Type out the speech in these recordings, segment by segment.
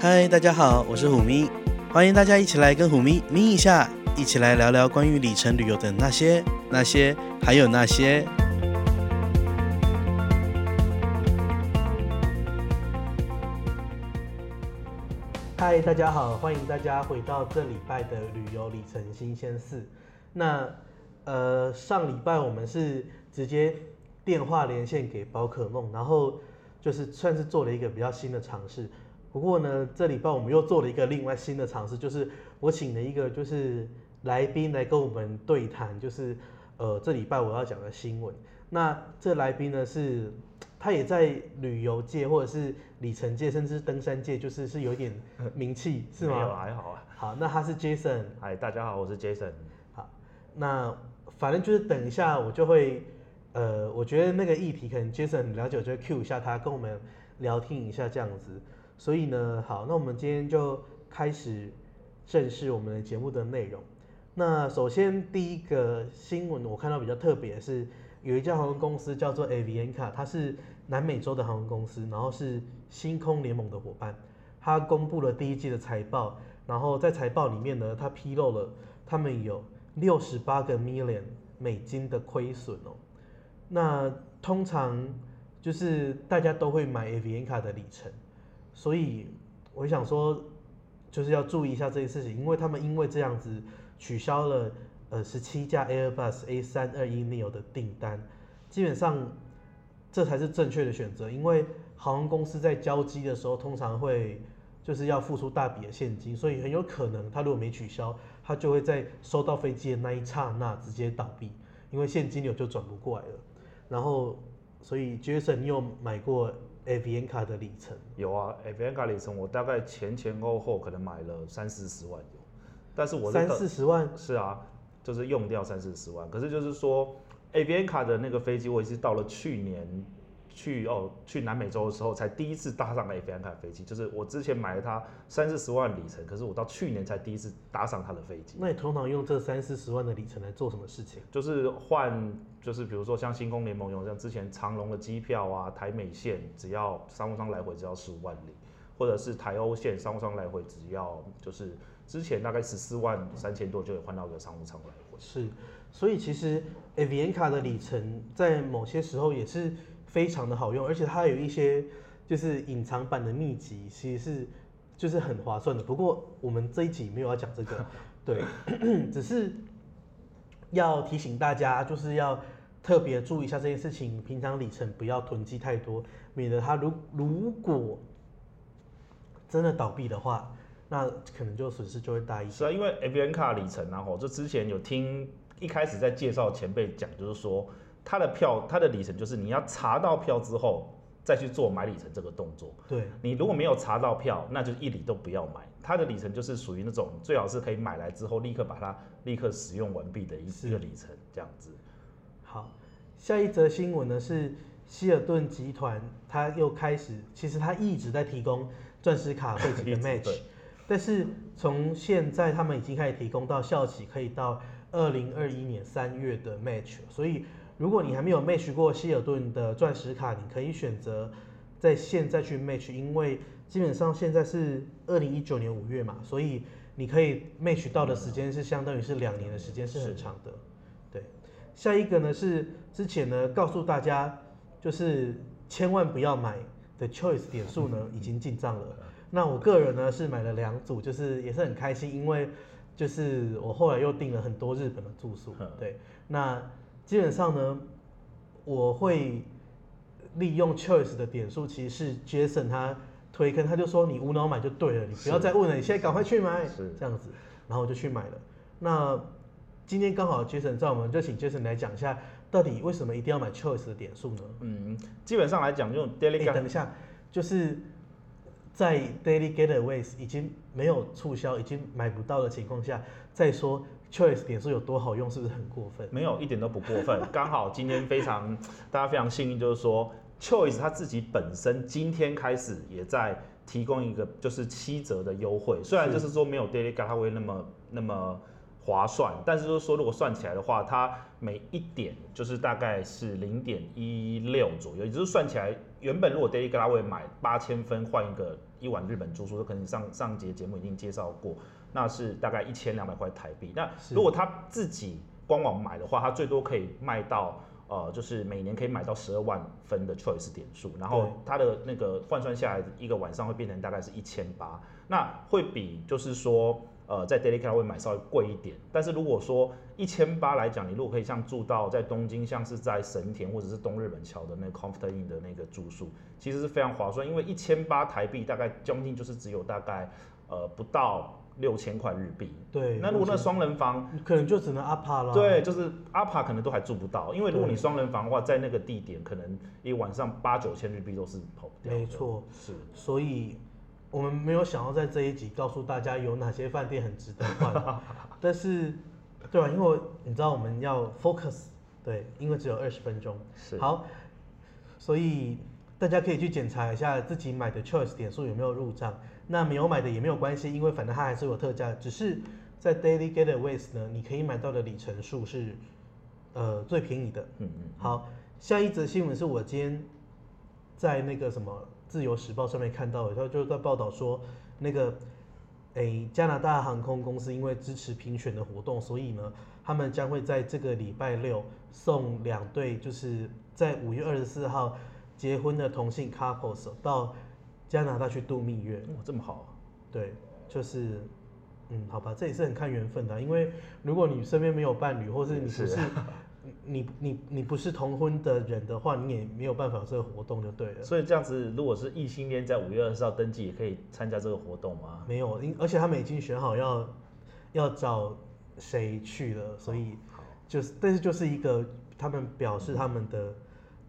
嗨，大家好，我是虎咪，欢迎大家一起来跟虎咪咪一下，一起来聊聊关于里程旅游的那些、那些，还有那些。嗨，大家好，欢迎大家回到这礼拜的旅游里程新鲜事。那呃，上礼拜我们是直接电话连线给宝可梦，然后就是算是做了一个比较新的尝试。不过呢，这礼拜我们又做了一个另外新的尝试，就是我请了一个就是来宾来跟我们对谈，就是呃这礼拜我要讲的新闻。那这来宾呢是，他也在旅游界或者是里程界，甚至登山界，就是是有一点名气，是吗？没有，还好啊。好，那他是 Jason。嗨，大家好，我是 Jason。好，那反正就是等一下我就会，呃，我觉得那个议题可能 Jason 很了解，我就会 cue 一下他，跟我们聊天一下这样子。所以呢，好，那我们今天就开始正式我们的节目的内容。那首先第一个新闻，我看到比较特别的是，有一家航空公司叫做 Avianca，它是南美洲的航空公司，然后是星空联盟的伙伴。它公布了第一季的财报，然后在财报里面呢，它披露了他们有六十八个 million 美金的亏损哦。那通常就是大家都会买 Avianca 的里程。所以我想说，就是要注意一下这件事情，因为他们因为这样子取消了呃十七架 Airbus A321neo 的订单，基本上这才是正确的选择，因为航空公司在交机的时候通常会就是要付出大笔的现金，所以很有可能他如果没取消，他就会在收到飞机的那一刹那直接倒闭，因为现金流就转不过来了。然后，所以 Jason，你有买过？Avianca 的里程有啊，Avianca 里程我大概前前后后可能买了三四十万有，但是我三四十万是啊，就是用掉三四十万，可是就是说 Avianca 的那个飞机我也是到了去年。去哦，去南美洲的时候才第一次搭上 Avianca 飞机，就是我之前买了它三四十万里程，可是我到去年才第一次搭上它的飞机。那你通常用这三四十万的里程来做什么事情？就是换，就是比如说像星空联盟有像之前长龙的机票啊，台美线只要商务舱来回只要十五万里，或者是台欧线商务舱来回只要就是之前大概十四万三千多就可以换到一个商务舱来回。是，所以其实 Avianca 的里程在某些时候也是。非常的好用，而且它有一些就是隐藏版的秘籍，其实是就是很划算的。不过我们这一集没有要讲这个，对，只是要提醒大家，就是要特别注意一下这件事情。平常里程不要囤积太多，免得它如如果真的倒闭的话，那可能就损失就会大一些。是啊，因为 Avianca 里程啊，吼，就之前有听一开始在介绍前辈讲，就是说。他的票，他的里程就是你要查到票之后再去做买里程这个动作。对，你如果没有查到票，那就一里都不要买。他的里程就是属于那种最好是可以买来之后立刻把它立刻使用完毕的一个里程这样子。好，下一则新闻呢是希尔顿集团，他又开始，其实他一直在提供钻石卡会籍 的 match，但是从现在他们已经开始提供到校企可以到二零二一年三月的 match，所以。如果你还没有 match 过希尔顿的钻石卡，你可以选择在现在去 match，因为基本上现在是二零一九年五月嘛，所以你可以 match 到的时间是相当于是两年的时间，是很长的。对，下一个呢是之前呢告诉大家，就是千万不要买的 Choice 点数呢 已经进账了。那我个人呢是买了两组，就是也是很开心，因为就是我后来又订了很多日本的住宿。对，那。基本上呢，我会利用 Choice 的点数，其实是 Jason 他推坑，他就说你无脑买就对了，你不要再问了，你现在赶快去买，是这样子，然后我就去买了。那今天刚好 Jason 在，我们就请 Jason 来讲一下，到底为什么一定要买 Choice 的点数呢？嗯，基本上来讲，用 Daily，等一下，就是在 Daily Getaways 已经没有促销，已经买不到的情况下，再说。Choice 点数有多好用，是不是很过分？没有，一点都不过分。刚好今天非常大家非常幸运，就是说 Choice 它自己本身今天开始也在提供一个就是七折的优惠。虽然就是说没有 Daily Getaway 那么那么划算，但是就是说如果算起来的话，它每一点就是大概是零点一六左右，也就是算起来，原本如果 Daily Getaway 买八千分换一个一碗日本住宿，可能上上节节目已经介绍过，那是大概一千两百块台币。那如果他自己官网买的话，他最多可以卖到。呃，就是每年可以买到十二万分的 Choice 点数，然后它的那个换算下来一个晚上会变成大概是一千八，那会比就是说呃在 Daily Getaway 买稍微贵一点，但是如果说一千八来讲，你如果可以像住到在东京，像是在神田或者是东日本桥的那个 Comfort Inn 的那个住宿，其实是非常划算，因为一千八台币大概将近就是只有大概呃不到。六千块日币，对。那如果那双人房，可能就只能阿帕了。对，就是阿帕可能都还住不到，因为如果你双人房的话，在那个地点，可能一晚上八九千日币都是跑不掉。没错，是。所以我们没有想要在这一集告诉大家有哪些饭店很值得换，但是，对吧？因为你知道我们要 focus，对，因为只有二十分钟。是。好，所以大家可以去检查一下自己买的 Choice 点数有没有入账。那没有买的也没有关系，因为反正它还是有特价，只是在 Daily Getaways 呢，你可以买到的里程数是，呃，最便宜的。嗯嗯。好，下一则新闻是我今天在那个什么自由时报上面看到的，他就在报道说，那个，诶，加拿大航空公司因为支持评选的活动，所以呢，他们将会在这个礼拜六送两对，就是在五月二十四号结婚的同性 couples 到。加拿大去度蜜月，哇，这么好啊？对，就是，嗯，好吧，这也是很看缘分的，因为如果你身边没有伴侣，或是你不是，是 你你你不是同婚的人的话，你也没有办法有这个活动就对了。所以这样子，如果是异性恋在五月二十号登记，也可以参加这个活动吗？没有，因而且他们已经选好要要找谁去了，所以就是，但是就是一个他们表示他们的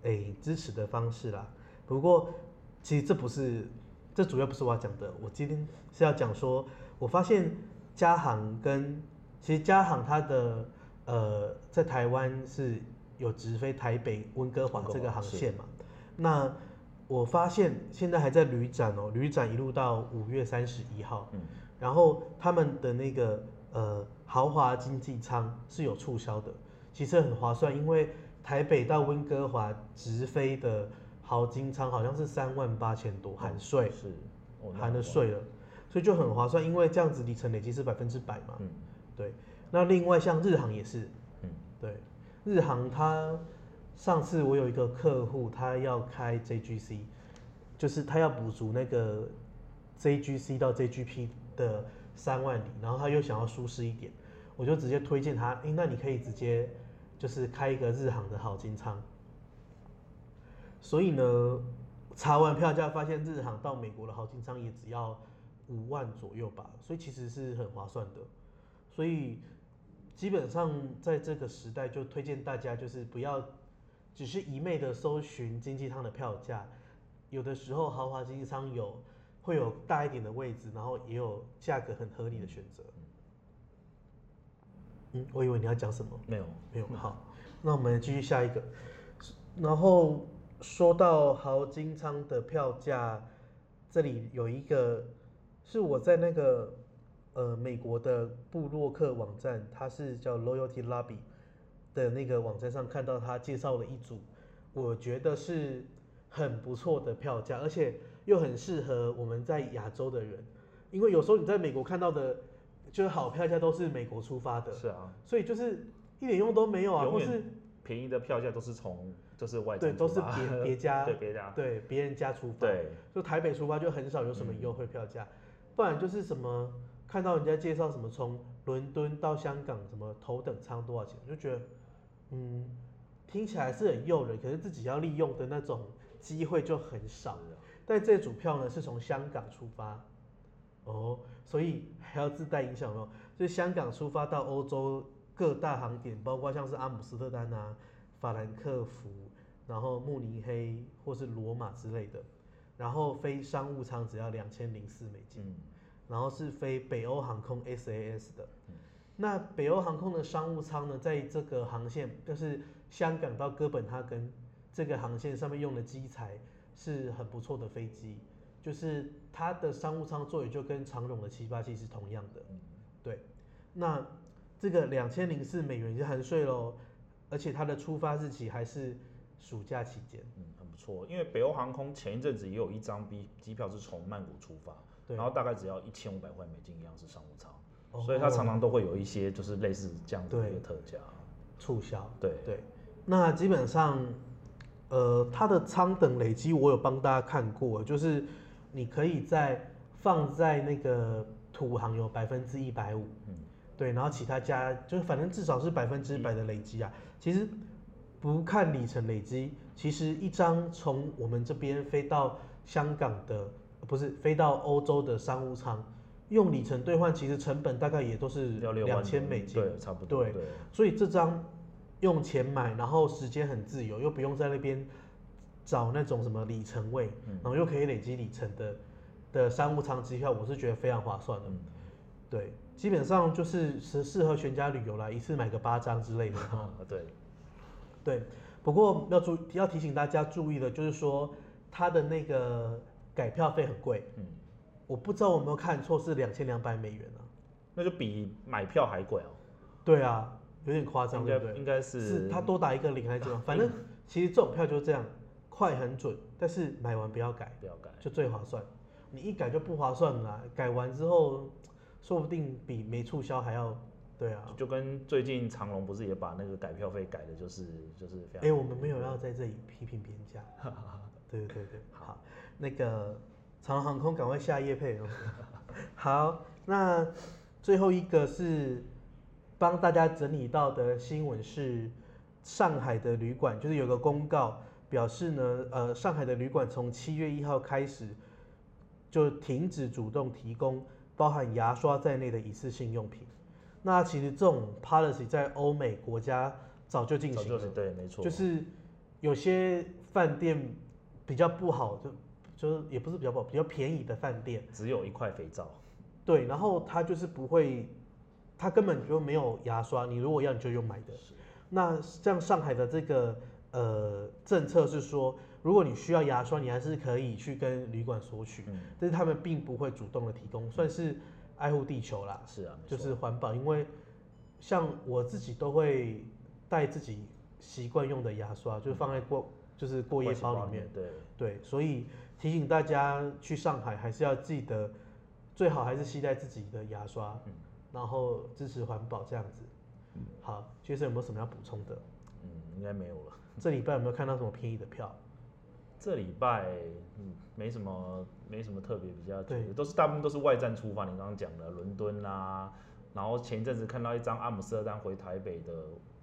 诶、欸、支持的方式啦。不过。其实这不是，这主要不是我要讲的。我今天是要讲说，我发现嘉航跟其实嘉航它的呃在台湾是有直飞台北温哥华这个航线嘛。那我发现现在还在旅展哦，旅展一路到五月三十一号。嗯。然后他们的那个呃豪华经济舱是有促销的，其实很划算，因为台北到温哥华直飞的。豪金仓好像是三万八千多，含税，是含了税了，所以就很划算，因为这样子里程累积是百分之百嘛。嗯，对。那另外像日航也是，嗯，对，日航它上次我有一个客户，他要开 JGC，就是他要补足那个 JGC 到 JGP 的三万里，然后他又想要舒适一点，我就直接推荐他，哎，那你可以直接就是开一个日航的豪经舱。所以呢，查完票价发现日航到美国的豪金舱也只要五万左右吧，所以其实是很划算的。所以基本上在这个时代，就推荐大家就是不要只是一昧的搜寻经济舱的票价，有的时候豪华经济舱有会有大一点的位置，然后也有价格很合理的选择。嗯，我以为你要讲什么？没有，没有。好，那我们继续下一个，然后。说到豪金舱的票价，这里有一个是我在那个呃美国的布洛克网站，它是叫 Loyalty Lobby 的那个网站上看到他介绍了一组，我觉得是很不错的票价，而且又很适合我们在亚洲的人，因为有时候你在美国看到的，就是好票价都是美国出发的，是啊，所以就是一点用都没有啊，或是便宜的票价都是从。就是外对，都是别 别家对别家对别人家出发，对，就台北出发就很少有什么优惠票价，嗯，不然就是什么看到人家介绍什么从伦敦到香港什么头等舱多少钱，就觉得嗯听起来是很诱人，可是自己要利用的那种机会就很少了。但这组票呢是从香港出发哦，所以还要自带影响哦，就是香港出发到欧洲各大航点，包括像是阿姆斯特丹啊。法兰克福，然后慕尼黑或是罗马之类的，然后飞商务舱只要两千零四美金，嗯，然后是飞北欧航空 SAS 的，嗯，那北欧航空的商务舱呢，在这个航线就是香港到哥本哈根这个航线上面用的机材是很不错的飞机，就是它的商务舱座椅就跟长荣的七八七是同样的，对，那这个两千零四美元就含税喽，而且它的出发日期还是暑假期间。嗯，很不错。因为北欧航空前一阵子也有一张 B 机票是从曼谷出发，对然后大概只要一千五百块美金一样是商务舱，哦、所以它常常都会有一些就是类似这样的一个特价促销。对对，那基本上，呃，它的舱等累积我有帮大家看过，就是你可以在放在那个土航有百分之一百五。嗯对，然后其他家就是反正至少是百分之百的累积啊。其实不看里程累积，其实一张从我们这边飞到香港的，不是飞到欧洲的商务舱，用里程兑换，其实成本大概也都是两千美金，对，差不多。对，所以这张用钱买，然后时间很自由，又不用在那边找那种什么里程位，然后又可以累积里程的的商务舱机票，我是觉得非常划算的。对。基本上就是适适合全家旅游啦，一次买个八张之类的。对，对。不过要注要提醒大家注意的，就是说它的那个改票费很贵。嗯。我不知道我有没有看错，是两千两百美元啊。那就比买票还贵哦。对啊，有点夸张，对不对？应该是。是他多打一个零还是怎么？反正其实这种票就是这样，快很准，但是买完不要改，不要改，就最划算。你一改就不划算了，改完之后。说不定比没促销还要，对啊，就跟最近长隆不是也把那个改票费改的，就是就是非常。哎、欸，我们没有要在这里批评别人家。对对对，好，那个长荣航空赶快下夜配哦。好，那最后一个是帮大家整理到的新闻是上海的旅馆，就是有个公告表示呢，呃，上海的旅馆从七月一号开始就停止主动提供。包含牙刷在内的一次性用品，那其实这种 policy 在欧美国家早就进行了，对，没错，就是有些饭店比较不好，就就是也不是比较不好，比较便宜的饭店，只有一块肥皂，对，然后它就是不会，它根本就没有牙刷，你如果要你就用买的。那像上海的这个呃政策是说。如果你需要牙刷，你还是可以去跟旅馆索取，嗯、但是他们并不会主动的提供，算是爱护地球啦。是啊，就是环保，因为像我自己都会带自己习惯用的牙刷，就是放在过、嗯、就是过夜包里面。对对，所以提醒大家去上海还是要记得，最好还是携带自己的牙刷，嗯、然后支持环保这样子。嗯、好，杰森有没有什么要补充的？嗯，应该没有了。这礼拜有没有看到什么便宜的票？这礼拜嗯没什么没什么特别比较对，都是大部分都是外站出发。你刚刚讲的伦敦啦、啊，然后前一阵子看到一张阿姆斯特丹回台北的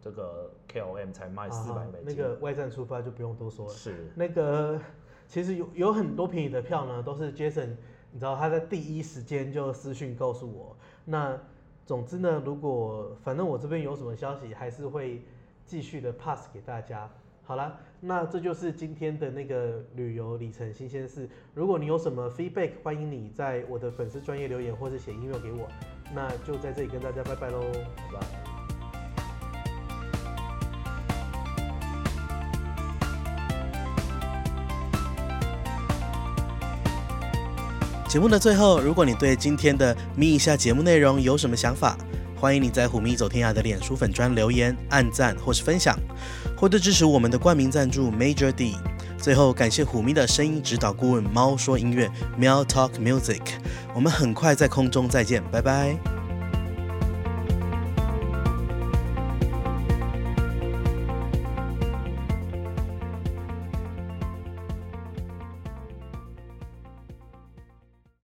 这个 KOM 才卖四百美金，那个外站出发就不用多说了。是那个其实有有很多便宜的票呢，都是 Jason，你知道他在第一时间就私讯告诉我。那总之呢，如果反正我这边有什么消息，还是会继续的 pass 给大家。好了，那这就是今天的那个旅游里程新鲜事。如果你有什么 feedback，欢迎你在我的粉丝专业留言，或者写 email 给我。那就在这里跟大家拜拜喽，拜拜。节目的最后，如果你对今天的咪一下节目内容有什么想法，欢迎你在虎咪走天涯的脸书粉砖留言、按赞或是分享，或者支持我们的冠名赞助 Major D。最后感谢虎咪的声音指导顾问猫说音乐 Meow Talk Music。我们很快在空中再见，拜拜。